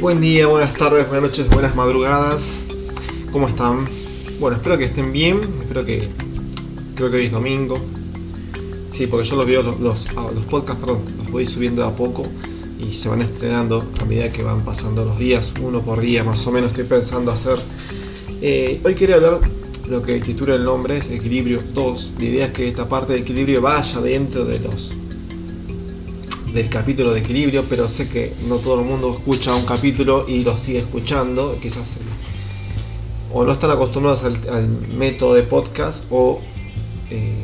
Buen día, buenas tardes, buenas noches, buenas madrugadas. ¿Cómo están? Bueno, espero que estén bien. Espero que. Creo que hoy es domingo. Sí, porque yo los veo, los, los, ah, los podcasts, perdón, los voy subiendo de a poco y se van estrenando a medida que van pasando los días, uno por día más o menos. Estoy pensando hacer. Eh, hoy quería hablar lo que titula el nombre, es Equilibrio 2. La idea es que esta parte de equilibrio vaya dentro de los del capítulo de equilibrio, pero sé que no todo el mundo escucha un capítulo y lo sigue escuchando, quizás o no están acostumbrados al, método de podcast o eh,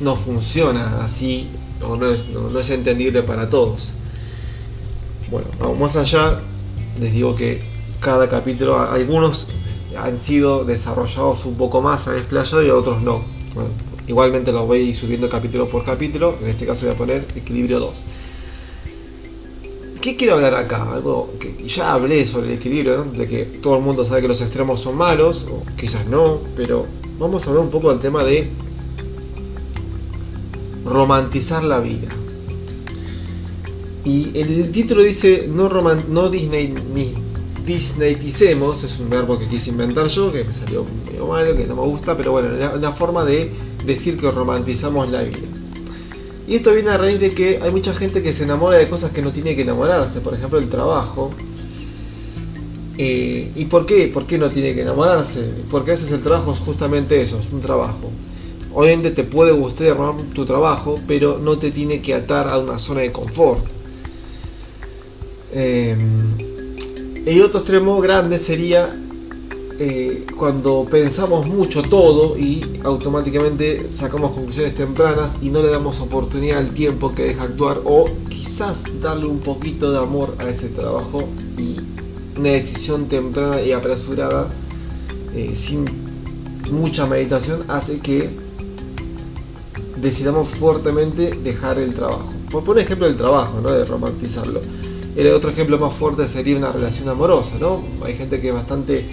no funciona así o no es, entendible para todos. Bueno, vamos más allá, les digo que cada capítulo, algunos han sido desarrollados un poco más, han explayado y otros no. Igualmente los voy a ir subiendo capítulo por capítulo, en este caso voy a poner equilibrio 2. ¿Qué quiero hablar acá? Algo que ya hablé sobre el equilibrio, de que todo el mundo sabe que los extremos son malos, o quizás no, pero vamos a hablar un poco del tema de romantizar la vida. Y el título dice no, no Disney ni Disneyticemos, es un verbo que quise inventar yo, que me salió medio malo, que no me gusta, pero bueno, es una forma de decir que romantizamos la vida. Y esto viene a raíz de que hay mucha gente que se enamora de cosas que no tiene que enamorarse, por ejemplo el trabajo. Eh, ¿Y por qué? ¿Por qué no tiene que enamorarse? Porque a veces el trabajo es justamente eso, es un trabajo. Obviamente te puede gustar tu trabajo, pero no te tiene que atar a una zona de confort. Eh, y otro extremo grande sería eh, cuando pensamos mucho todo y automáticamente sacamos conclusiones tempranas y no le damos oportunidad al tiempo que deja actuar o quizás darle un poquito de amor a ese trabajo y una decisión temprana y apresurada eh, sin mucha meditación hace que decidamos fuertemente dejar el trabajo. Por poner ejemplo el trabajo, ¿no? de romantizarlo. El otro ejemplo más fuerte sería una relación amorosa, ¿no? Hay gente que es bastante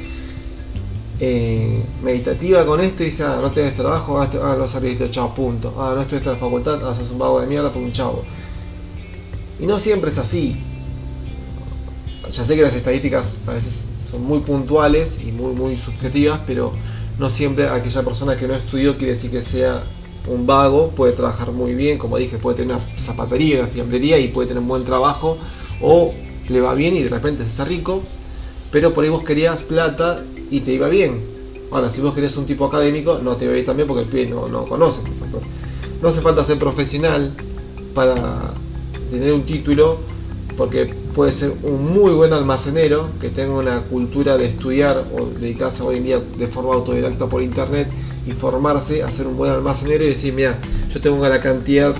eh, meditativa con esto y dice, ah, no tienes trabajo, ah, ah no saliste, chao, punto. Ah, no estuviste en la facultad, ah, un vago de mierda, por un chavo. Y no siempre es así. Ya sé que las estadísticas a veces son muy puntuales y muy, muy subjetivas, pero no siempre aquella persona que no estudió quiere decir que sea un vago, puede trabajar muy bien, como dije, puede tener una zapatería, una fiambrería y puede tener un buen trabajo o le va bien y de repente se está rico, pero por ahí vos querías plata y te iba bien. Ahora, si vos querías un tipo académico, no te iba bien también porque el pie no, no conoce el factor. No hace falta ser profesional para tener un título, porque puede ser un muy buen almacenero que tenga una cultura de estudiar o dedicarse hoy en día de forma autodidacta por internet y formarse, a ser un buen almacenero y decir, mira, yo tengo la cantidad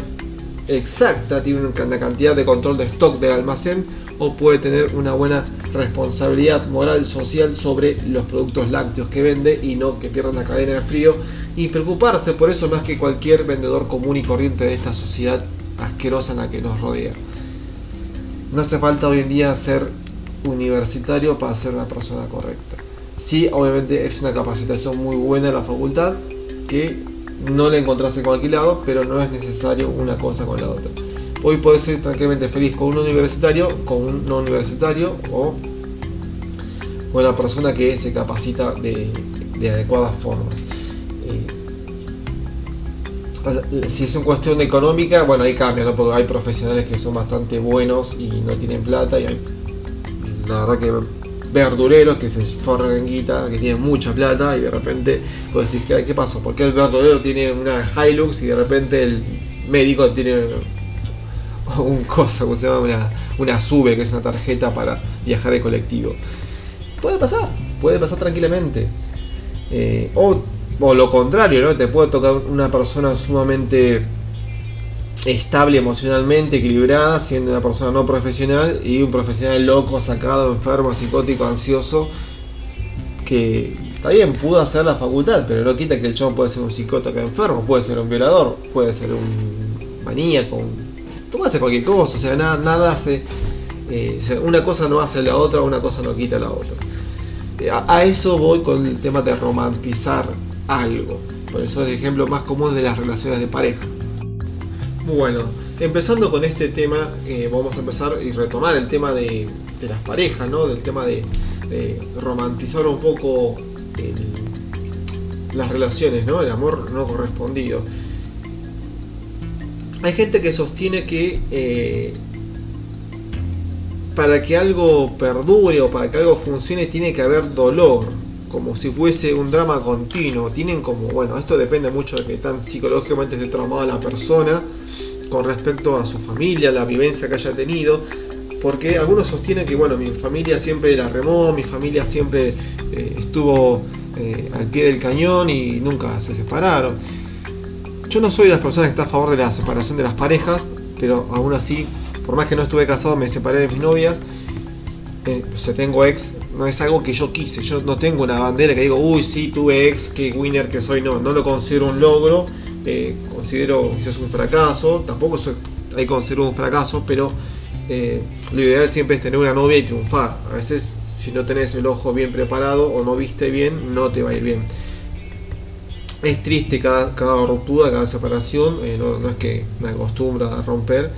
exacta, tiene una cantidad de control de stock del almacén o puede tener una buena responsabilidad moral social sobre los productos lácteos que vende y no que pierda la cadena de frío y preocuparse por eso más que cualquier vendedor común y corriente de esta sociedad asquerosa en la que nos rodea. No hace falta hoy en día ser universitario para ser una persona correcta. Sí, obviamente es una capacitación muy buena en la facultad que no la encontrás en cualquier lado, pero no es necesario una cosa con la otra. Hoy puedes ser tranquilamente feliz con un universitario, con un no universitario o con una persona que se capacita de, adecuadas formas. Eh, si es una cuestión económica, bueno, ahí cambia, ¿no? porque hay profesionales que son bastante buenos y no tienen plata y hay, la verdad que verduleros que se forran en guita, que tienen mucha plata y de repente vos decís, ¿qué, qué pasó? ¿Por qué el verdulero tiene una Hilux y de repente el médico tiene un cosa, como se llama? Una, una SUBE, que es una tarjeta para viajar de colectivo. Puede pasar, puede pasar tranquilamente. Eh, o, o lo contrario, ¿no? Te puede tocar una persona sumamente estable emocionalmente, equilibrada, siendo una persona no profesional y un profesional loco, sacado, enfermo, psicótico, ansioso, que está bien, pudo hacer la facultad, pero no quita que el chavo puede ser un psicótico enfermo, puede ser un violador, puede ser un maníaco, tú haces cualquier cosa, o sea, nada, nada hace, eh, una cosa no hace la otra, una cosa no quita la otra. Eh, a, eso voy con el tema de romantizar algo, por eso es el ejemplo más común de las relaciones de pareja Bueno, empezando con este tema, eh, vamos a empezar y retomar el tema de, las parejas, ¿no? Del tema de, romantizar un poco las relaciones, ¿no? El amor no correspondido. Hay gente que sostiene que eh, para que algo perdure o para que algo funcione tiene que haber dolor, como si fuese un drama continuo. Tienen como, bueno, esto depende mucho de que tan psicológicamente esté traumada la persona con respecto a su familia, la vivencia que haya tenido. Porque algunos sostienen que, bueno, mi familia siempre la remó, mi familia siempre eh, estuvo eh, al pie del cañón y nunca se separaron. Yo no soy de las personas que está a favor de la separación de las parejas, pero aún así por más que no estuve casado, me separé de mis novias. Eh, tengo ex, no es algo que yo quise. Yo no tengo una bandera que digo, uy, sí, tuve ex, qué winner que soy. No, no lo considero un logro. Eh, considero quizás un fracaso. Tampoco soy, ahí considero un fracaso, pero eh, lo ideal siempre es tener una novia y triunfar. A veces, si no tenés el ojo bien preparado o no viste bien, no te va a ir bien. Es triste cada, ruptura, cada separación. no, no es que me acostumbro a romper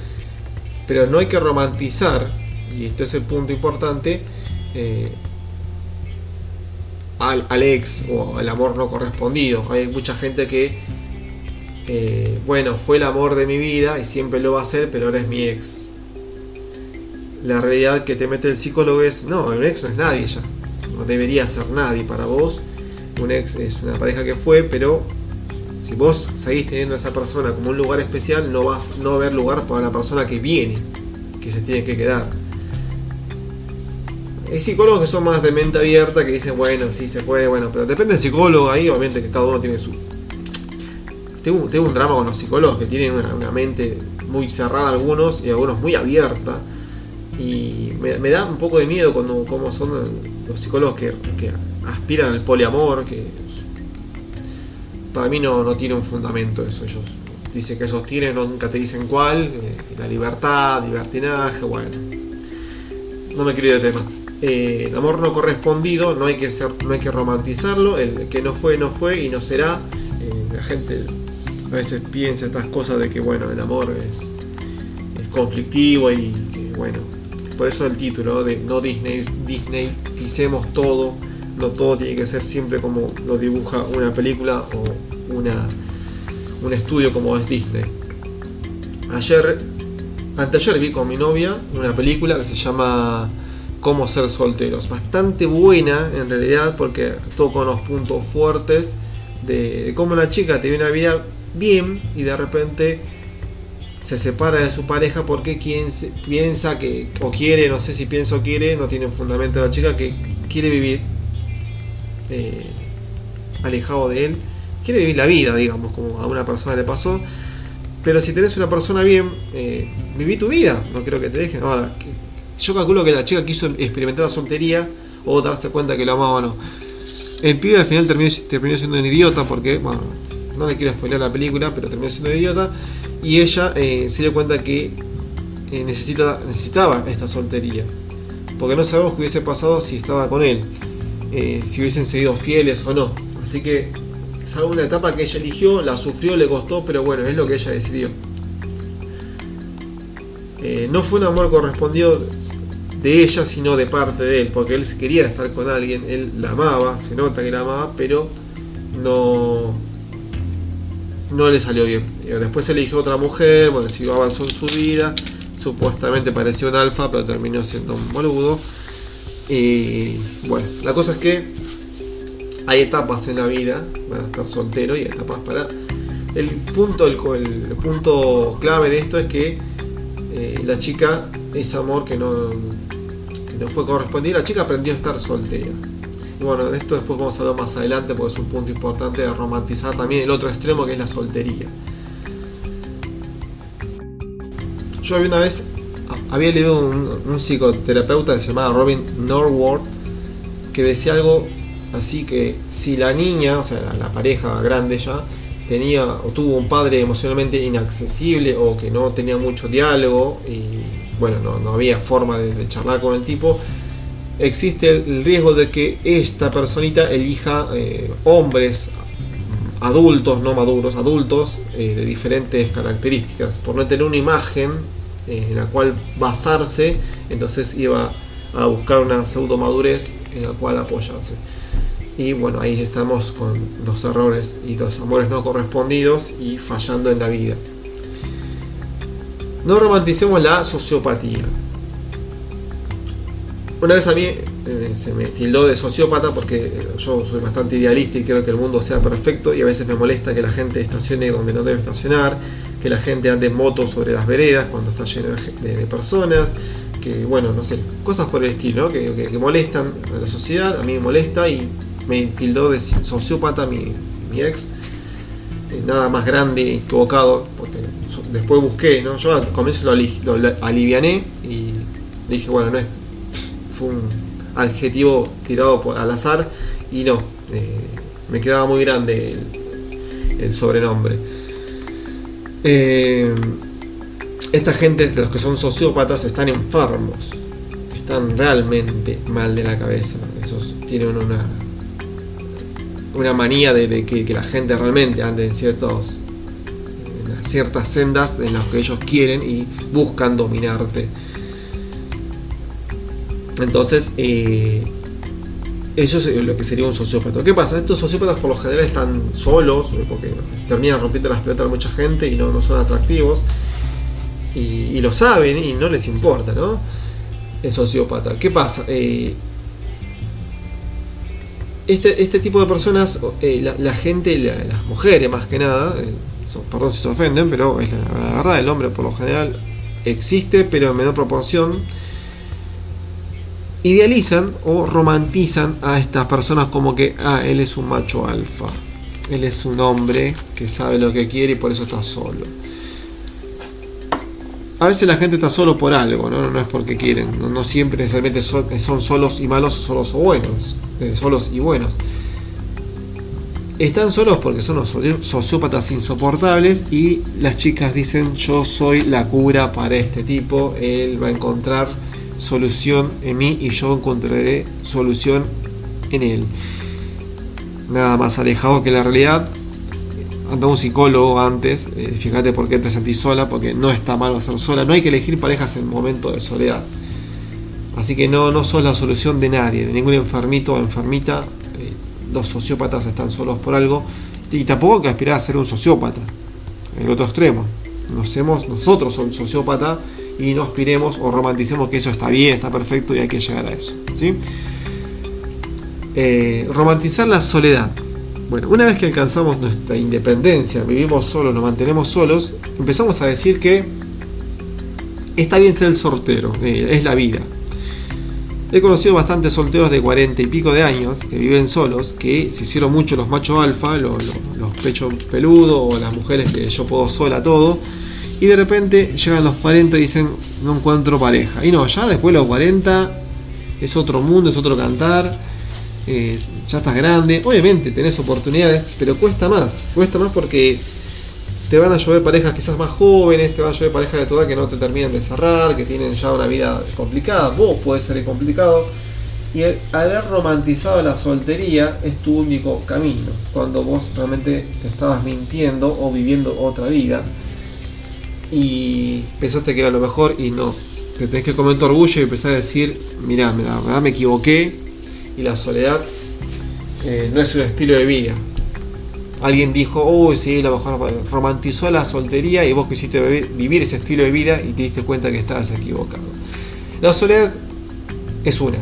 pero no hay que romantizar, y este es el punto importante, eh, al, ex o al amor no correspondido. Hay mucha gente que, eh, bueno, fue el amor de mi vida y siempre lo va a ser, pero ahora es mi ex. La realidad que te mete el psicólogo es, no, un ex no es nadie ya. No debería ser nadie para vos. Un ex es una pareja que fue, pero si vos seguís teniendo a esa persona como un lugar especial, no vas no va a haber lugar para la persona que viene, que se tiene que quedar. Hay psicólogos que son más de mente abierta, que dicen, bueno, sí se puede, bueno, pero depende del psicólogo ahí, obviamente que cada uno tiene su... Tengo, un drama con los psicólogos que tienen una, mente muy cerrada algunos y algunos muy abierta. Y me, da un poco de miedo cuando como son los psicólogos que, aspiran al poliamor, que para mí no, no tiene un fundamento eso. Ellos dicen que sostienen, nunca te dicen cuál, eh, la libertad, libertinaje, bueno. No me quiero ir de tema. Eh, el amor no correspondido, no hay que no hay que romantizarlo, el que no fue, no fue y no será. Eh, la gente a veces piensa estas cosas de que bueno, el amor es, conflictivo y que bueno. Por eso el título de No Disney, Disney, hicimos todo no todo tiene que ser siempre como lo dibuja una película o una, un estudio como es Disney. Ayer, anteayer vi con mi novia una película que se llama Cómo ser solteros. Bastante buena en realidad porque toca los puntos fuertes de, cómo una chica tiene una vida bien y de repente se separa de su pareja porque quien piensa que o quiere, no sé si piensa o quiere, no tiene un fundamento la chica que quiere vivir eh, alejado de él, quiere vivir la vida, digamos, como a una persona le pasó. Pero si tenés una persona bien, eh, viví tu vida, no creo que te dejen. Ahora, yo calculo que la chica quiso experimentar la soltería o darse cuenta que lo amaba o no. El pibe al final terminó, siendo un idiota porque, bueno, no le quiero spoiler la película, pero terminó siendo idiota. Y ella eh, se dio cuenta que necesita, necesitaba esta soltería. Porque no sabemos qué hubiese pasado si estaba con él. Eh, si hubiesen seguido fieles o no. Así que es una etapa que ella eligió, la sufrió, le costó, pero bueno, es lo que ella decidió. Eh, no fue un amor correspondido de ella, sino de parte de él, porque él quería estar con alguien, él la amaba, se nota que la amaba, pero no, no le salió bien. Eh, después eligió otra mujer, bueno, siguió avanzó en su vida, supuestamente pareció un alfa, pero terminó siendo un boludo. Y bueno, la cosa es que hay etapas en la vida, van a estar soltero y etapas para... El punto, el, punto clave de esto es que eh, la chica, ese amor que no, no fue correspondido, la chica aprendió a estar soltera. Bueno, de esto después vamos a hablar más adelante porque es un punto importante de romantizar también el otro extremo que es la soltería. Yo había una vez había leído un, psicoterapeuta que se llamaba Robin Norwood que decía algo así que si la niña, o sea, la, pareja grande ya, tenía o tuvo un padre emocionalmente inaccesible o que no tenía mucho diálogo y bueno, no, había forma de, charlar con el tipo, existe el riesgo de que esta personita elija eh, hombres adultos, no maduros, adultos eh, de diferentes características, por no tener una imagen eh, en la cual basarse, entonces iba a buscar una pseudo madurez en la cual apoyarse. Y bueno, ahí estamos con los errores y los amores no correspondidos y fallando en la vida. No romanticemos la sociopatía. Una vez a mí eh, se me tildó de sociópata porque yo soy bastante idealista y quiero que el mundo sea perfecto y a veces me molesta que la gente estacione donde no debe estacionar, que la gente ande en moto sobre las veredas cuando está lleno de, personas, que bueno, no sé, cosas por el estilo, que, molestan a la sociedad, a mí me molesta y me tildó de sociópata mi, mi ex, nada más grande equivocado, porque después busqué, ¿no? yo al comienzo lo, lo aliviané y dije, bueno, no es fue un adjetivo tirado al azar y no, eh, me quedaba muy grande el, sobrenombre. Eh, esta gente, los que son sociópatas, están enfermos, están realmente mal de la cabeza. Esos tienen una, una manía de, que, la gente realmente ande en ciertos en ciertas sendas en las que ellos quieren y buscan dominarte. Entonces, eh, eso es lo que sería un sociópata. ¿Qué pasa? Estos sociópatas por lo general están solos, porque terminan rompiendo las pelotas a mucha gente y no, son atractivos. Y, lo saben y no les importa, ¿no? El sociópata. ¿Qué pasa? Eh, este, este, tipo de personas, eh, la, gente, las mujeres más que nada, perdón si se ofenden, pero es la verdad, el hombre por lo general existe, pero en menor proporción idealizan o romantizan a estas personas como que, ah, él es un macho alfa, él es un hombre que sabe lo que quiere y por eso está solo. A veces la gente está solo por algo, no, no es porque quieren, no, siempre necesariamente son, solos y malos, solos o buenos, eh, solos y buenos. Están solos porque son los sociópatas insoportables y las chicas dicen yo soy la cura para este tipo, él va a encontrar solución en mí y yo encontraré solución en él. Nada más alejado que la realidad. Anda un psicólogo antes, eh, fíjate por qué te sentís sola, porque no está malo ser sola, no hay que elegir parejas en momento de soledad. Así que no, no sos la solución de nadie, de ningún enfermito o enfermita. Eh, los sociópatas están solos por algo. Y tampoco hay que aspirar a ser un sociópata, el otro extremo. Nos nosotros somos sociópata y no aspiremos o romanticemos que eso está bien, está perfecto y hay que llegar a eso. ¿sí? Eh, romantizar la soledad. Bueno, una vez que alcanzamos nuestra independencia, vivimos solos, nos mantenemos solos, empezamos a decir que está bien ser el sortero, eh, es la vida. He conocido bastantes solteros de 40 y pico de años que viven solos, que se hicieron mucho los machos alfa, los, los pechos peludos o las mujeres que yo puedo sola todo, y de repente llegan los 40 y dicen, no encuentro pareja. Y no, ya después de los 40 es otro mundo, es otro cantar, eh, ya estás grande. Obviamente tenés oportunidades, pero cuesta más. Cuesta más porque te van a llover parejas quizás más jóvenes, te van a llover parejas de toda que no te terminan de cerrar, que tienen ya una vida complicada. Vos puedes ser complicado. Y el haber romantizado la soltería es tu único camino. Cuando vos realmente te estabas mintiendo o viviendo otra vida y pensaste que era lo mejor y no. Te tenés que comer tu orgullo y empezar a decir, mirá, la verdad me equivoqué y la soledad eh, no es un estilo de vida. Alguien dijo, uy, sí, lo mejor romantizó la soltería y vos quisiste vivir ese estilo de vida y te diste cuenta que estabas equivocado. La soledad es una,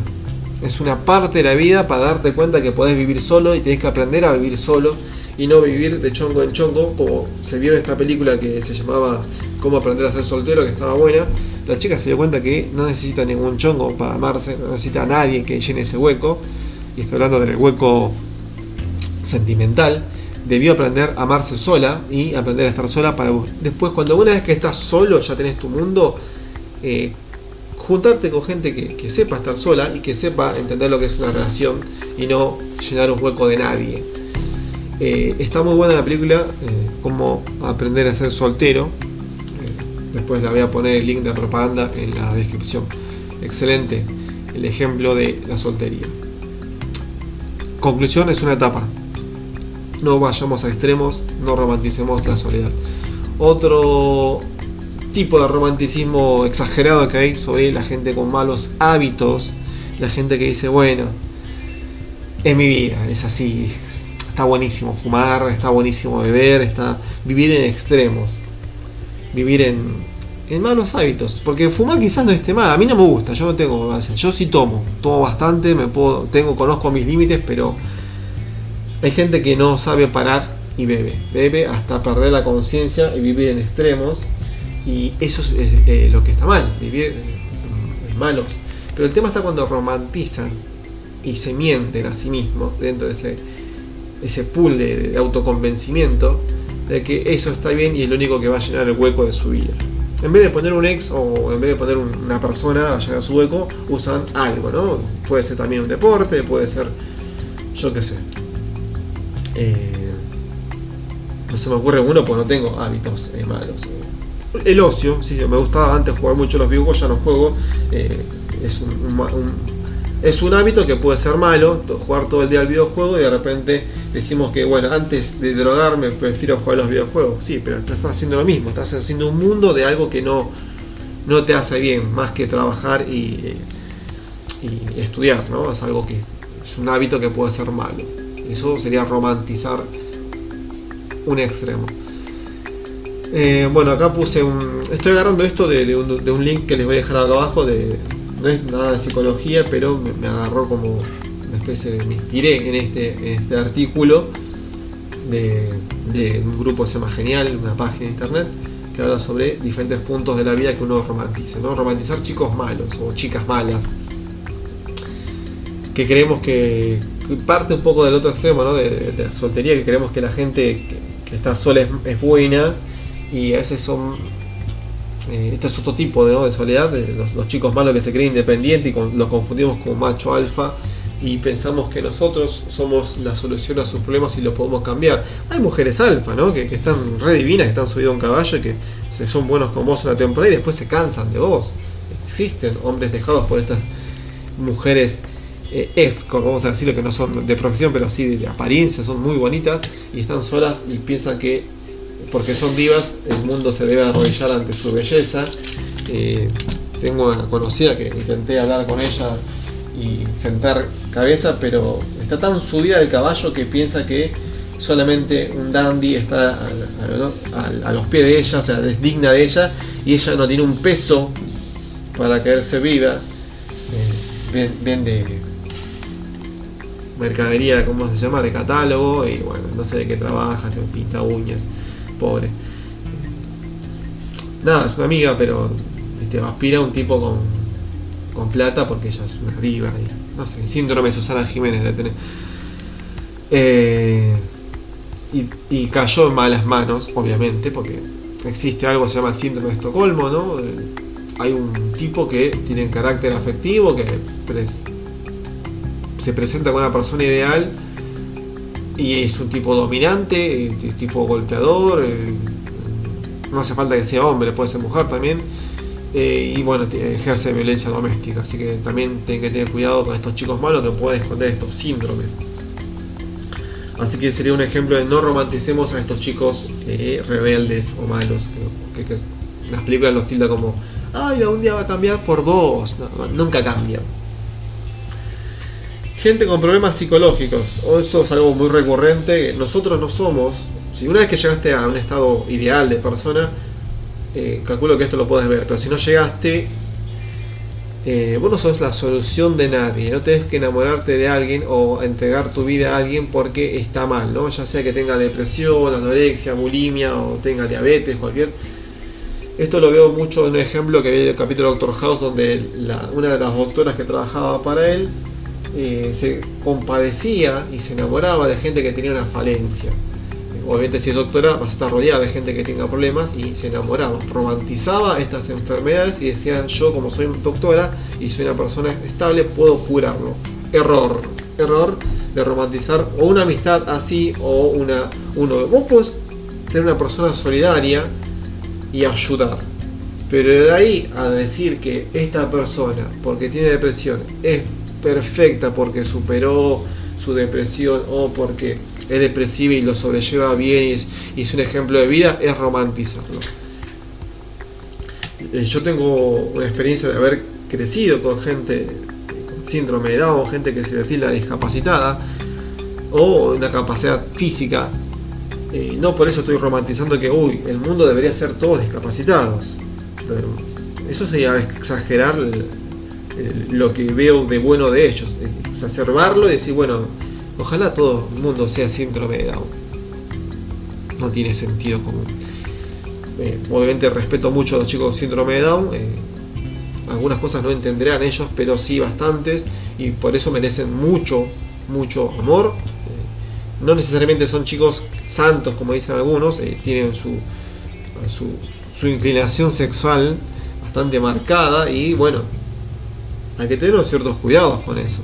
es una parte de la vida para darte cuenta que podés vivir solo y tenés que aprender a vivir solo y no vivir de chongo en chongo, como se vio en esta película que se llamaba Cómo aprender a ser soltero, que estaba buena. La chica se dio cuenta que no necesita ningún chongo para amarse, no necesita a nadie que llene ese hueco, y estoy hablando del hueco sentimental. Debió aprender a amarse sola y aprender a estar sola para después, cuando una vez que estás solo, ya tenés tu mundo, eh, juntarte con gente que, que, sepa estar sola y que sepa entender lo que es una relación y no llenar un hueco de nadie. Eh, está muy buena la película, eh, cómo aprender a ser soltero. Eh, después la voy a poner el link de propaganda en la descripción. Excelente el ejemplo de la soltería. Conclusión es una etapa. no vayamos a extremos, no romanticemos la soledad. Otro tipo de romanticismo exagerado que hay sobre la gente con malos hábitos, la gente que dice, bueno, es mi vida, es así, está buenísimo fumar, está buenísimo beber, está vivir en extremos, vivir en, en malos hábitos, porque fumar quizás no esté mal, a mí no me gusta, yo no tengo, yo sí tomo, tomo bastante, me puedo, tengo, conozco mis límites, pero hay gente que no sabe parar y bebe, bebe hasta perder la conciencia y vivir en extremos y eso es, eh, lo que está mal, vivir en malos. Pero el tema está cuando romantizan y se mienten a sí mismos dentro de ese, ese pool de, autoconvencimiento de que eso está bien y es lo único que va a llenar el hueco de su vida. En vez de poner un ex o en vez de poner una persona a llenar su hueco, usan algo, ¿no? Puede ser también un deporte, puede ser, yo qué sé. Eh, no se me ocurre uno porque no tengo hábitos eh, malos el ocio, sí, me gustaba antes jugar mucho los videojuegos, ya no juego. Eh, es, un, es un hábito que puede ser malo, jugar todo el día al videojuego y de repente decimos que, bueno, antes de drogarme prefiero jugar los videojuegos. Sí, pero estás haciendo lo mismo, estás haciendo un mundo de algo que no, no te hace bien, más que trabajar y, y estudiar, ¿no? Es algo que es un hábito que puede ser malo. Eso sería romantizar un extremo. Eh, bueno, acá puse un. Estoy agarrando esto de, un, link que les voy a dejar acá abajo. De, no es nada de psicología, pero me, agarró como una especie de. Me inspiré en este, este artículo de, un grupo que se llama Genial, una página de internet que habla sobre diferentes puntos de la vida que uno romantiza. ¿no? Romantizar chicos malos o chicas malas. Que creemos que, parte un poco del otro extremo, ¿no? de, la soltería, que creemos que la gente que, está sola es buena y a veces son eh, este es otro tipo de, soledad de los, chicos malos que se creen independientes y los confundimos con macho alfa y pensamos que nosotros somos la solución a sus problemas y los podemos cambiar. Hay mujeres alfa, ¿no? Que, están re divinas, que están subidos a un caballo y que son buenos con vos una temporada y después se cansan de vos. Existen hombres dejados por estas mujeres eh, vamos a decirlo, que no son de profesión, pero sí de apariencia, son muy bonitas y están solas y piensan que porque son divas, el mundo se debe arrodillar ante su belleza. Eh, tengo una conocida que intenté hablar con ella y sentar cabeza, pero está tan subida del caballo que piensa que solamente un dandy está a, los pies de ella, o sea, es digna de ella, y ella no tiene un peso para caerse viva. Eh, vende mercadería, ¿cómo se llama? De catálogo, y bueno, no sé de qué trabaja, pinta uñas pobre. Nada, es una amiga, pero este, aspira a un tipo con, con plata porque ella es una viva. Y, no sé, síndrome de Susana Jiménez de tener. Eh, y, cayó en malas manos, obviamente, porque existe algo que se llama síndrome de Estocolmo, ¿no? Eh, hay un tipo que tiene carácter afectivo, que se presenta con una persona ideal y es un tipo dominante, tipo golpeador, eh, no hace falta que sea hombre, puede ser mujer también, eh, y bueno, ejerce violencia doméstica, así que también tienen que tener cuidado con estos chicos malos que pueden esconder estos síndromes. Así que sería un ejemplo de no romanticemos a estos chicos eh, rebeldes o malos, que, las películas los tilda como, ay, un día va a cambiar por vos, nunca cambia gente con problemas psicológicos. Eso es algo muy recurrente. Nosotros no somos. Si una vez que llegaste a un estado ideal de persona, eh, calculo que esto lo puedes ver. Pero si no llegaste, eh, vos no sos la solución de nadie. No tenés que enamorarte de alguien o entregar tu vida a alguien porque está mal, ¿no? Ya sea que tenga depresión, anorexia, bulimia o tenga diabetes, cualquier. Esto lo veo mucho en un ejemplo que vi en el capítulo de Doctor House, donde una de las doctoras que trabajaba para él eh, se compadecía y se enamoraba de gente que tenía una falencia. Obviamente si es doctora vas a estar rodeada de gente que tenga problemas y se enamoraba, romantizaba estas enfermedades y decía yo como soy doctora y soy una persona estable puedo curarlo. Error, error de romantizar o una amistad así o una uno. Vos podés ser una persona solidaria y ayudar. Pero de ahí a decir que esta persona, porque tiene depresión, es perfecta porque superó su depresión o porque es depresiva y lo sobrelleva bien y es, un ejemplo de vida, es romantizarlo. Eh, yo tengo una experiencia de haber crecido con gente con síndrome de Down, gente que se le discapacitada o una capacidad física. Eh, no por eso estoy romantizando que, uy, el mundo debería ser todos discapacitados. Eso sería exagerar lo que veo de bueno de ellos, exacerbarlo y decir, bueno, ojalá todo el mundo sea síndrome de Down. No tiene sentido común. Eh, obviamente respeto mucho a los chicos con síndrome de Down. Eh, algunas cosas no entenderán ellos, pero sí bastantes. Y por eso merecen mucho, mucho amor. Eh, no necesariamente son chicos santos, como dicen algunos. tienen su, su inclinación sexual bastante marcada. Y bueno, hay que tener ciertos cuidados con eso.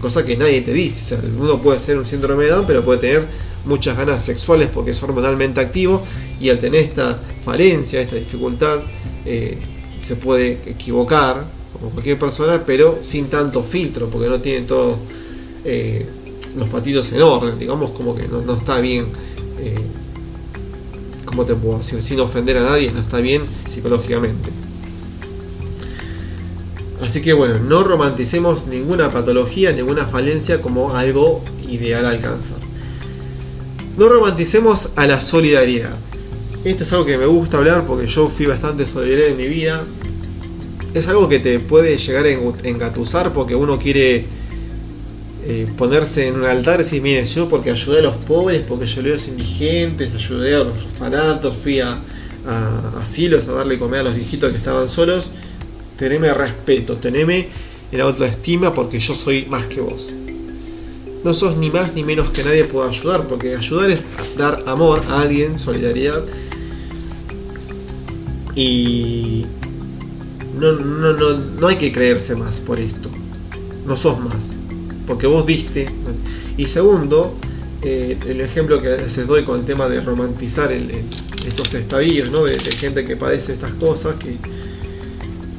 Cosa que nadie te dice. O sea, uno puede ser un síndrome de Down, pero puede tener muchas ganas sexuales porque es hormonalmente activo y al tener esta falencia, esta dificultad, eh, se puede equivocar como cualquier persona, pero sin tanto filtro, porque no tiene todos eh, los patitos en orden, digamos como que no, está bien, eh, ¿cómo te puedo decir? Sin ofender a nadie, no está bien psicológicamente. Así que bueno, no romanticemos ninguna patología, ninguna falencia como algo ideal alcanzar. No romanticemos a la solidaridad. Esto es algo que me gusta hablar porque yo fui bastante solidario en mi vida. Es algo que te puede llegar a engatusar porque uno quiere eh, ponerse en un altar y decir, mire, yo porque ayudé a los pobres, porque ayudé a los indigentes, ayudé a los orfanatos, fui a asilos a darle comer a los viejitos que estaban solos teneme respeto, teneme en autoestima porque yo soy más que vos. No sos ni más ni menos que nadie pueda ayudar, porque ayudar es dar amor a alguien, solidaridad. Y no, no, no, no hay que creerse más por esto. No sos más. Porque vos diste. Y segundo, eh, el ejemplo que les doy con el tema de romantizar estos estadillos, ¿no? de, gente que padece estas cosas, que,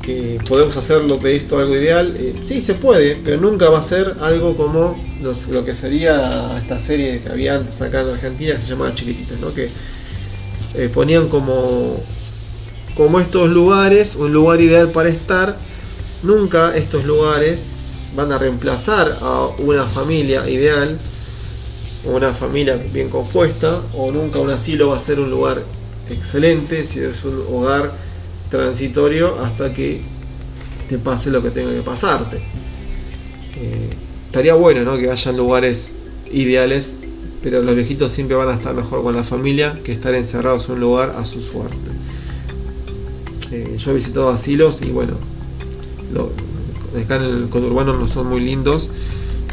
que podemos hacerlo de esto algo ideal. Eh, sí, se puede, pero nunca va a ser algo como lo que sería esta serie que había antes acá en Argentina, se llamaba Chiquititas, ¿no? que eh, ponían como, como estos lugares, un lugar ideal para estar. Nunca estos lugares van a reemplazar a una familia ideal, una familia bien compuesta, o nunca un asilo va a ser un lugar excelente si es un hogar transitorio hasta que te pase lo que tenga que pasarte. Eh, estaría bueno ¿no? que hayan lugares ideales, pero los viejitos siempre van a estar mejor con la familia que estar encerrados en un lugar a su suerte. Eh, yo he visitado asilos y bueno, acá en el conurbano no son muy lindos.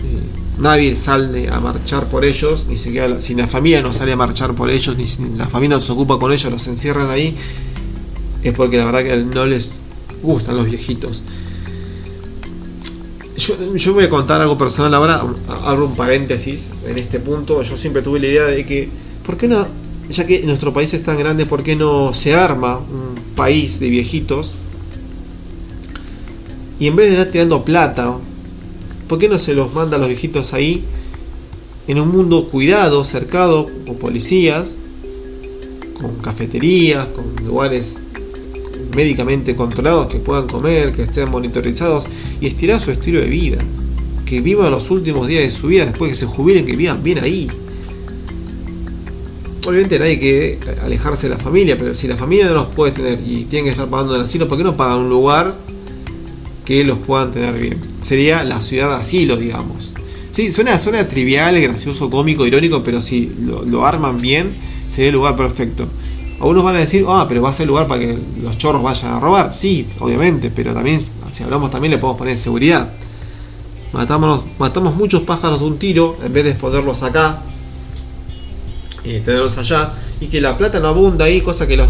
Eh, nadie sale a marchar por ellos, ni siquiera si la familia no sale a marchar por ellos, ni si la familia no se ocupa con ellos, los encierran ahí es porque la verdad que no les gustan los viejitos. Yo, voy a contar algo personal ahora, abro un paréntesis en este punto. Yo siempre tuve la idea de que, ¿por qué no? Ya que nuestro país es tan grande, ¿por qué no se arma un país de viejitos? Y en vez de estar tirando plata, ¿por qué no se los manda a los viejitos ahí en un mundo cuidado, cercado, con policías, con cafeterías, con lugares médicamente controlados, que puedan comer, que estén monitorizados y estirar su estilo de vida. Que vivan los últimos días de su vida, después que se jubilen, que vivan bien ahí. Obviamente nadie que alejarse de la familia, pero si la familia no los puede tener y tienen que estar pagando el asilo, ¿por qué no pagan un lugar que los puedan tener bien? Sería la ciudad de asilo, digamos. Sí, suena, suena trivial, gracioso, cómico, irónico, pero si lo, lo arman bien, sería el lugar perfecto. Algunos van a decir, ah, pero va a ser lugar para que los chorros vayan a robar. Sí, obviamente, pero también, si hablamos también le podemos poner seguridad. Matamos, matamos muchos pájaros de un tiro en vez de ponerlos acá y tenerlos allá. Y que la plata no abunda ahí, cosa que los,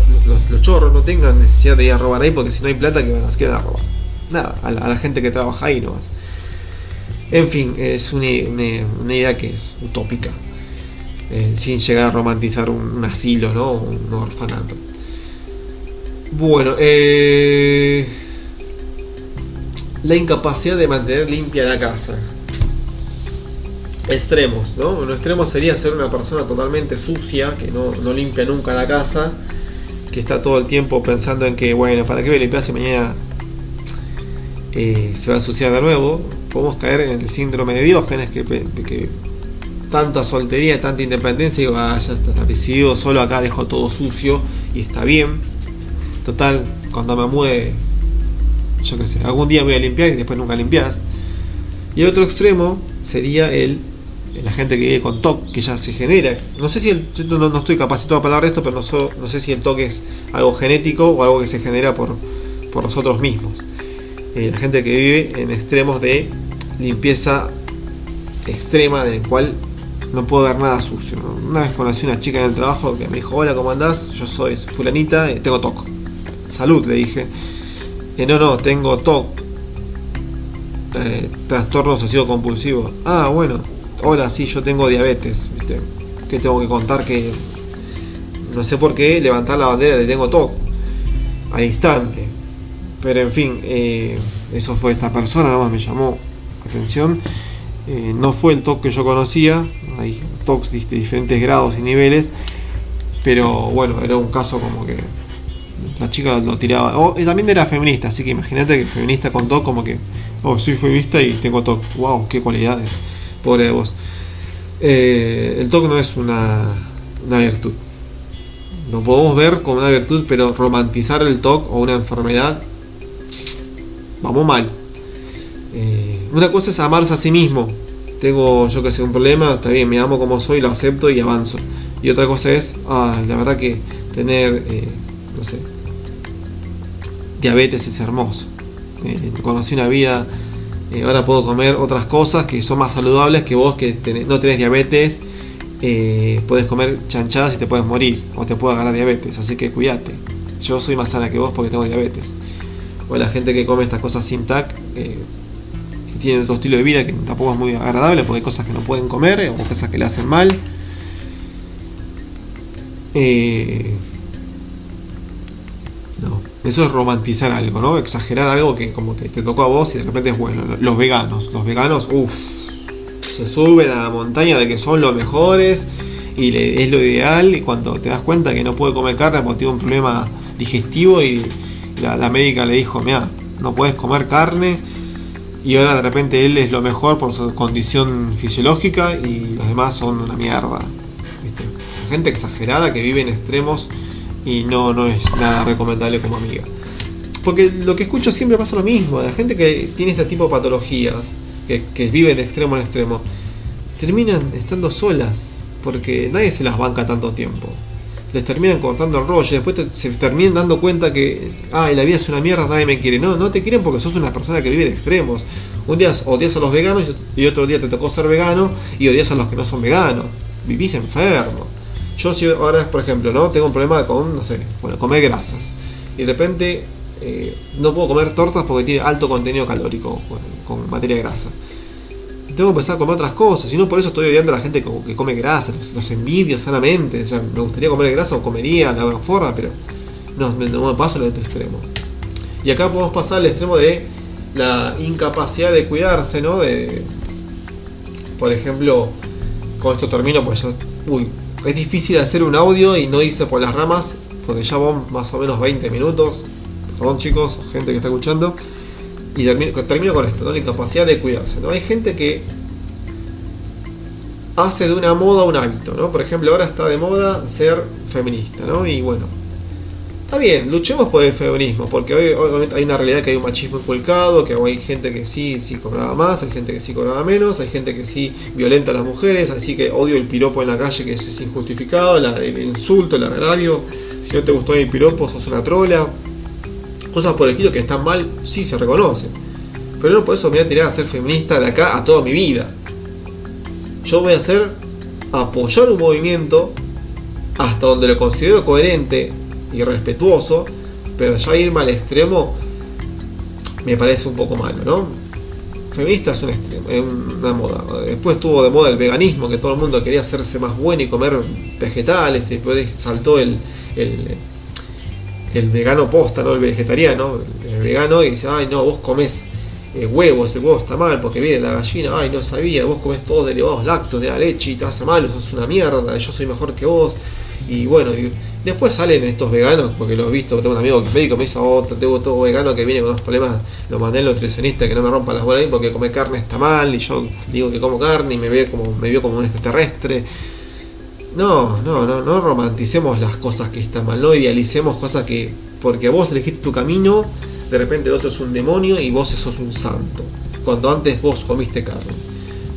chorros no tengan necesidad de ir a robar ahí, porque si no hay plata, que van a quedar a robar. Nada, a la, gente que trabaja ahí nomás. En fin, es una idea que es utópica. Eh, sin llegar a romantizar un, asilo, ¿no? Un orfanato. Bueno, eh, la incapacidad de mantener limpia la casa. extremos, ¿no? Un extremo sería ser una persona totalmente sucia, que no, no limpia nunca la casa, que está todo el tiempo pensando en que, bueno, ¿para qué voy a limpiar si mañana eh, se va a ensuciar de nuevo? Podemos caer en el síndrome de Diógenes, que, que tanta soltería, tanta independencia, digo, ah, ya está decidido, solo acá dejo todo sucio y está bien. Total, cuando me mude, yo qué sé, algún día voy a limpiar y después nunca limpias. Y el otro extremo sería el la gente que vive con TOC, que ya se genera. No sé si el, no, estoy capacitado para hablar esto, pero no, no sé si el TOC es algo genético o algo que se genera por, por nosotros mismos. Eh, la gente que vive en extremos de limpieza extrema, en el cual no puedo ver nada sucio. Una vez conocí una chica en el trabajo que me dijo, hola, ¿cómo andás? Yo soy fulanita, y tengo TOC. Salud, le dije. Eh, no, no, tengo TOC. Eh, trastorno obsesivo compulsivo. Ah, bueno, hola, sí, yo tengo diabetes, ¿viste? Que tengo que contar que no sé por qué levantar la bandera de tengo TOC al instante. Pero en fin, eh, eso fue esta persona, nada más me llamó atención. Eh, no fue el TOC que yo conocía, hay TOCs de diferentes grados y niveles, pero bueno, era un caso como que la chica lo, tiraba. Y también era feminista, así que imagínate que feminista con TOC, como que, oh, soy feminista y tengo TOC. ¡Wow! ¡Qué cualidades! Pobre de vos. Eh, el TOC no es una, una virtud. Lo podemos ver como una virtud, pero romantizar el TOC o una enfermedad, vamos mal. Eh, una cosa es amarse a sí mismo. Tengo, yo que sé, un problema, está bien, me amo como soy, lo acepto y avanzo. Y otra cosa es, ah, la verdad que tener, eh, no sé, diabetes es hermoso. conocí una vida eh, ahora puedo comer otras cosas que son más saludables que vos que no tenés diabetes. Eh, puedes comer chanchadas y te puedes morir o te puede agarrar diabetes, así que cuídate. Yo soy más sana que vos porque tengo diabetes. O la gente que come estas cosas sin TAC, eh, que tiene otro estilo de vida que tampoco es muy agradable porque hay cosas que no pueden comer o cosas que le hacen mal. Eh, eso es romantizar algo, ¿no? Exagerar algo que como que te tocó a vos y de repente es bueno. Los veganos, los veganos, uff, se suben a la montaña de que son los mejores y es lo ideal y cuando te das cuenta que no puede comer carne porque tiene un problema digestivo y la, médica le dijo, mira, no puedes comer carne y ahora de repente él es lo mejor por su condición fisiológica y los demás son una mierda. ¿viste? gente exagerada que vive en extremos y no, no es nada recomendable como amiga. Porque lo que escucho siempre pasa lo mismo, la gente que tiene este tipo de patologías, que, que vive de extremo en extremo, terminan estando solas, porque nadie se las banca tanto tiempo. Les terminan cortando el rollo y después se terminan dando cuenta que, ah, la vida es una mierda, nadie me quiere. No, no te quieren porque sos una persona que vive de extremos. Un día odias a los veganos y otro día te tocó ser vegano y odias a los que no son veganos. Vivís enfermo. Yo si ahora, por ejemplo, ¿no? Tengo un problema con, no sé, bueno, comer grasas. Y de repente eh, no puedo comer tortas porque tiene alto contenido calórico con, materia grasa. Tengo que empezar a comer otras cosas. Y no por eso estoy odiando a la gente que, come grasa. Los, envidio sanamente. O sea, me gustaría comer grasa o comería de alguna forma, pero no, no me paso al otro extremo. Y acá podemos pasar al extremo de la incapacidad de cuidarse, ¿no? De, por ejemplo, con esto termino, pues yo, uy, es difícil hacer un audio y no irse por las ramas, porque ya van más o menos 20 minutos. Perdón chicos, gente que está escuchando. Y termino, con esto, la incapacidad de cuidarse. ¿no? Hay gente que hace de una moda un hábito, ¿no? Por ejemplo, ahora está de moda ser feminista, ¿no? Y bueno, Está bien, luchemos por el feminismo, porque hoy obviamente hay una realidad que hay un machismo inculcado, que hay gente que sí, sí cobraba más, hay gente que sí cobraba menos, hay gente que sí violenta a las mujeres, así que odio el piropo en la calle que es, injustificado, el insulto, el agravio, si no te gustó mi piropo sos una trola, cosas por el estilo que están mal, sí se reconocen, pero no por eso me voy a tirar a ser feminista de acá a toda mi vida. Yo voy a hacer apoyar un movimiento hasta donde lo considero coherente y respetuoso, pero ya irme al extremo me parece un poco malo, ¿no? Feminista es un extremo, una moda. Después estuvo de moda el veganismo, que todo el mundo quería hacerse más bueno y comer vegetales, y después saltó el, vegano posta, ¿no? El vegetariano, el vegano, y dice, ay no, vos comés eh, huevos, el huevo está mal porque viene la gallina, ay, no sabía, vos comes todos derivados lácteos de la leche y te hace mal, eso es una mierda, yo soy mejor que vos. Y bueno, después salen estos veganos, porque lo he visto, tengo un amigo que médico me hizo otro, tengo todo vegano que viene con unos problemas, lo mandé al nutricionista que no me rompa las bolas porque come carne está mal, y yo digo que como carne y me ve como, me vio como un extraterrestre. No, no, no, no romanticemos las cosas que están mal, no idealicemos cosas que, porque vos elegiste tu camino, de repente el otro es un demonio y vos sos un santo, cuando antes vos comiste carne.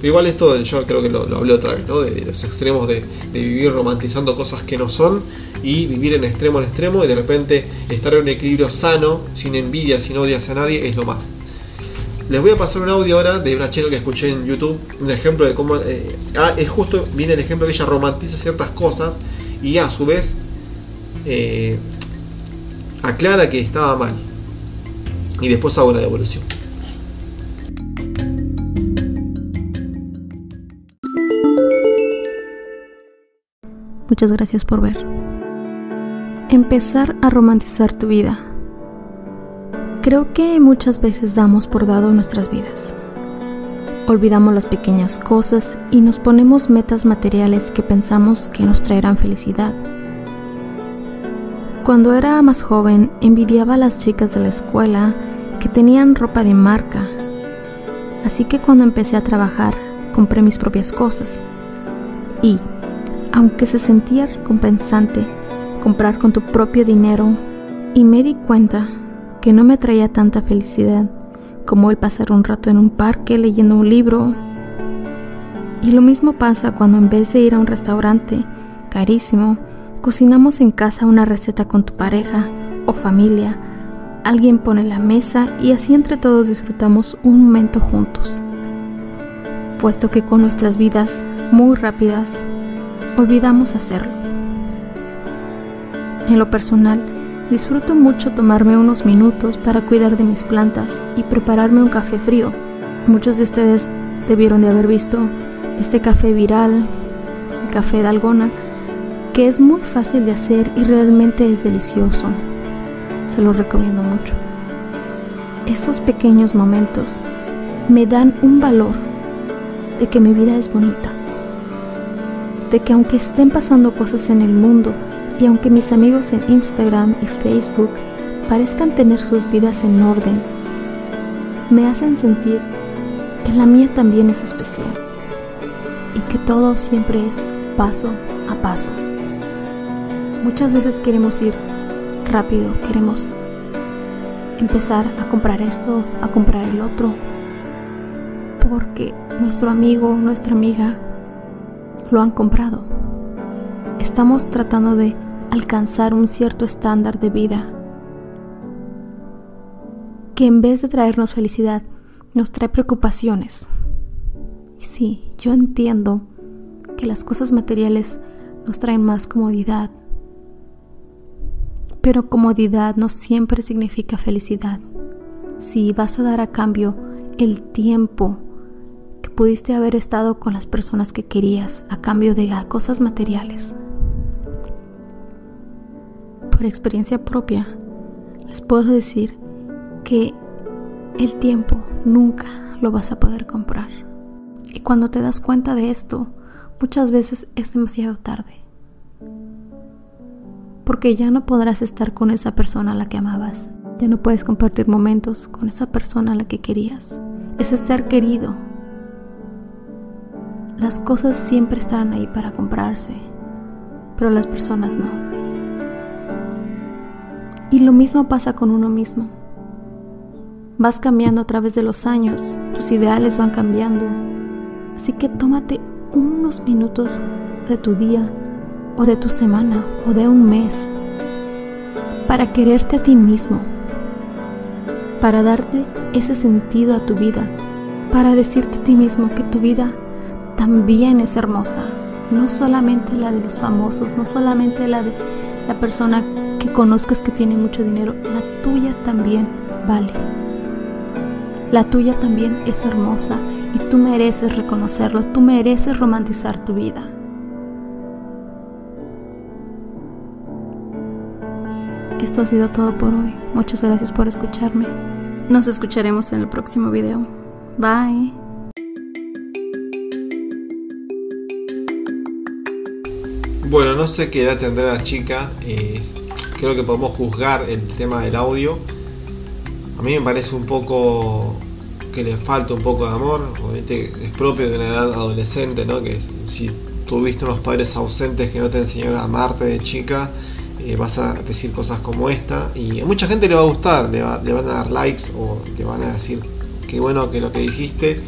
Pero igual esto yo creo que lo, hablé otra vez, ¿no? De, los extremos de, vivir romantizando cosas que no son y vivir en extremo en extremo y de repente estar en un equilibrio sano, sin envidia, sin odio hacia nadie, es lo más. Les voy a pasar un audio ahora de una chica que escuché en YouTube, un ejemplo de cómo... Eh, ah, es justo, viene el ejemplo que ella romantiza ciertas cosas y a su vez eh, aclara que estaba mal. Y después hago la devolución. Muchas gracias por ver. Empezar a romantizar tu vida. Creo que muchas veces damos por dado nuestras vidas. Olvidamos las pequeñas cosas y nos ponemos metas materiales que pensamos que nos traerán felicidad. Cuando era más joven, envidiaba a las chicas de la escuela que tenían ropa de marca. Así que cuando empecé a trabajar, compré mis propias cosas. Y aunque se sentía recompensante comprar con tu propio dinero, y me di cuenta que no me traía tanta felicidad como el pasar un rato en un parque leyendo un libro. Y lo mismo pasa cuando en vez de ir a un restaurante carísimo, cocinamos en casa una receta con tu pareja o familia, alguien pone la mesa y así entre todos disfrutamos un momento juntos. Puesto que con nuestras vidas muy rápidas olvidamos hacerlo. En lo personal, disfruto mucho tomarme unos minutos para cuidar de mis plantas y prepararme un café frío. Muchos de ustedes debieron de haber visto este café viral, el café de algona, que es muy fácil de hacer y realmente es delicioso. Se lo recomiendo mucho. Estos pequeños momentos me dan un valor de que mi vida es bonita de que aunque estén pasando cosas en el mundo y aunque mis amigos en Instagram y Facebook parezcan tener sus vidas en orden, me hacen sentir que la mía también es especial y que todo siempre es paso a paso. Muchas veces queremos ir rápido, queremos empezar a comprar esto, a comprar el otro, porque nuestro amigo, nuestra amiga lo han comprado. Estamos tratando de alcanzar un cierto estándar de vida que en vez de traernos felicidad, nos trae preocupaciones. Sí, yo entiendo que las cosas materiales nos traen más comodidad, pero comodidad no siempre significa felicidad. Si vas a dar a cambio el tiempo, que pudiste haber estado con las personas que querías a cambio de cosas materiales. Por experiencia propia, les puedo decir que el tiempo nunca lo vas a poder comprar. Y cuando te das cuenta de esto, muchas veces es demasiado tarde. Porque ya no podrás estar con esa persona a la que amabas. Ya no puedes compartir momentos con esa persona a la que querías. Ese ser querido las cosas siempre estarán ahí para comprarse, pero las personas no. Y lo mismo pasa con uno mismo. Vas cambiando a través de los años, tus ideales van cambiando. Así que tómate unos minutos de tu día o de tu semana o de un mes para quererte a ti mismo, para darte ese sentido a tu vida, para decirte a ti mismo que tu vida también es hermosa. No solamente la de los famosos, no solamente la de la persona que conozcas que tiene mucho dinero, la tuya también vale. La tuya también es hermosa y tú mereces reconocerlo, tú mereces romantizar tu vida. Esto ha sido todo por hoy. Muchas gracias por escucharme. Nos escucharemos en el próximo video. Bye. Bueno, no sé qué edad tendrá la chica. Creo que podemos juzgar el tema del audio. A mí me parece un poco que le falta un poco de amor. Obviamente es propio de una edad adolescente, ¿no? Que si tuviste unos padres ausentes que no te enseñaron a amarte de chica, eh, vas a decir cosas como esta. Y a mucha gente le va a gustar, le, le van a dar likes o le van a decir qué bueno que lo que dijiste.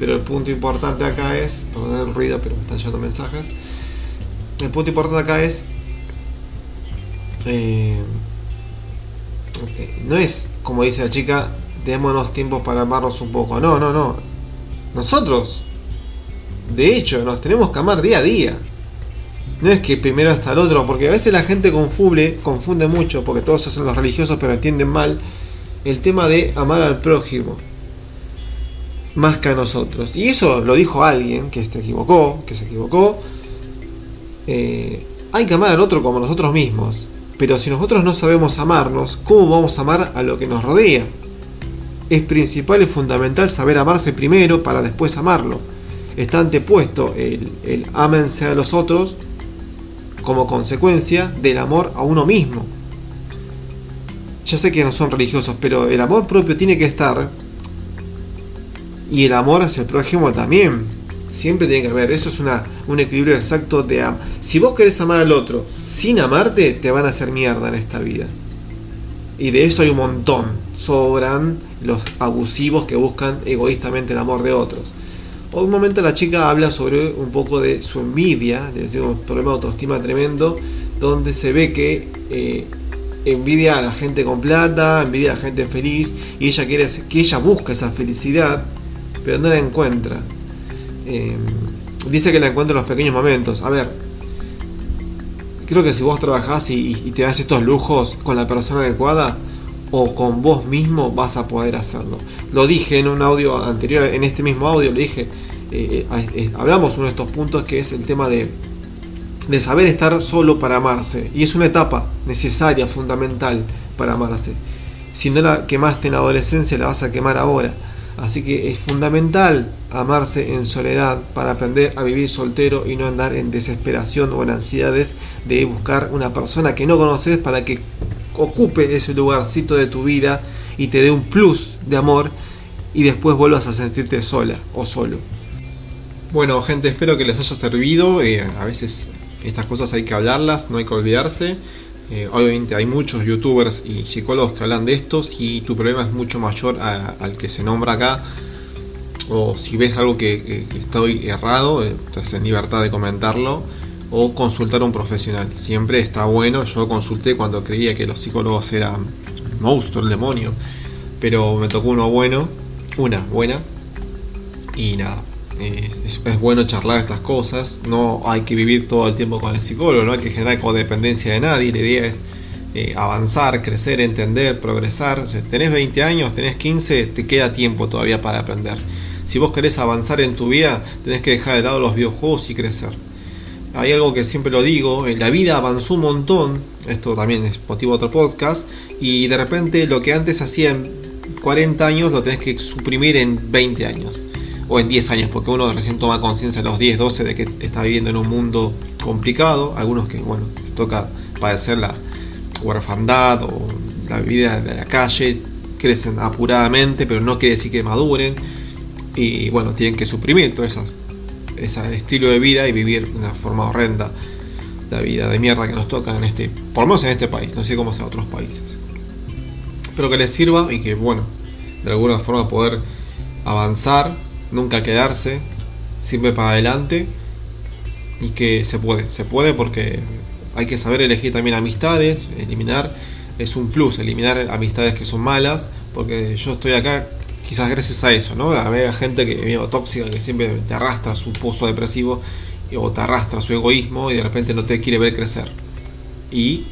Pero el punto importante acá es, perdón el ruido, pero me están llegando mensajes. El punto importante acá es eh, no es como dice la chica, démonos tiempos para amarnos un poco. No, no, no. Nosotros, de hecho, nos tenemos que amar día a día. No es que primero hasta el otro, porque a veces la gente confunde, mucho, porque todos son los religiosos, pero entienden mal, el tema de amar al prójimo. Más que a nosotros. Y eso lo dijo alguien que se equivocó, que se equivocó. Eh, hay que amar al otro como nosotros mismos. Pero si nosotros no sabemos amarnos, ¿cómo vamos a amar a lo que nos rodea? Es principal y fundamental saber amarse primero para después amarlo. Está antepuesto el, el a los otros como consecuencia del amor a uno mismo. Ya sé que no son religiosos, pero el amor propio tiene que estar y el amor hacia el prójimo también. Siempre tiene que haber, eso es una, un equilibrio exacto de am Si vos querés amar al otro sin amarte, te van a hacer mierda en esta vida. Y de esto hay un montón. Sobran los abusivos que buscan egoístamente el amor de otros. Hoy un momento la chica habla sobre un poco de su envidia, de un problema de autoestima tremendo, donde se ve que eh, envidia a la gente con plata, envidia a la gente feliz, y ella quiere que ella busca esa felicidad, pero no la encuentra. Em, dice que la encuentra en los pequeños momentos. A ver, creo que si vos trabajás y, te das estos lujos con la persona adecuada o con vos mismo vas a poder hacerlo. Lo dije en un audio anterior, en este mismo audio, le dije, eh, eh, eh, hablamos uno de estos puntos que es el tema de, de saber estar solo para amarse. Y es una etapa necesaria, fundamental para amarse. Si no la quemaste en la adolescencia, la vas a quemar ahora. Así que es fundamental amarse en soledad para aprender a vivir soltero y no andar en desesperación o en ansiedades de buscar una persona que no conoces para que ocupe ese lugarcito de tu vida y te dé un plus de amor y después vuelvas a sentirte sola o solo. Bueno gente, espero que les haya servido. Eh, a veces estas cosas hay que hablarlas, no hay que olvidarse. Eh, obviamente hay muchos youtubers y psicólogos que hablan de esto. Si tu problema es mucho mayor al que se nombra acá, o si ves algo que, estoy errado, eh, estás en libertad de comentarlo, o consultar a un profesional. Siempre está bueno. Yo consulté cuando creía que los psicólogos eran monstruo, el demonio, pero me tocó uno bueno, una buena, y nada, es, bueno charlar estas cosas, no hay que vivir todo el tiempo con el psicólogo, no hay que generar codependencia de nadie, la idea es eh, avanzar, crecer, entender, progresar. Si tenés 20 años, tenés 15, te queda tiempo todavía para aprender. Si vos querés avanzar en tu vida, tenés que dejar de lado los videojuegos y crecer. Hay algo que siempre lo digo, la vida avanzó un montón, esto también es motivo de otro podcast, y de repente lo que antes hacía en 40 años lo tenés que suprimir en 20 años o en 10 años, porque uno recién toma conciencia a los 10, 12 de que está viviendo en un mundo complicado, algunos que, bueno, les toca padecer la huerfandad o la vida de la calle, crecen apuradamente, pero no quiere decir que maduren, y bueno, tienen que suprimir todo esas, ese estilo de vida y vivir de una forma horrenda la vida de mierda que nos toca en este, por lo menos en este país, no sé cómo sea en otros países. Espero que les sirva y que, bueno, de alguna forma poder avanzar nunca quedarse, siempre para adelante y que se puede, se puede porque hay que saber elegir también amistades, eliminar es un plus, eliminar amistades que son malas, porque yo estoy acá quizás gracias a eso, ¿no? A ver a gente que medio tóxica, que siempre te arrastra su pozo depresivo o te arrastra su egoísmo y de repente no te quiere ver crecer. Y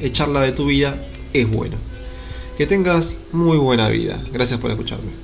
echarla de tu vida es bueno. Que tengas muy buena vida. Gracias por escucharme.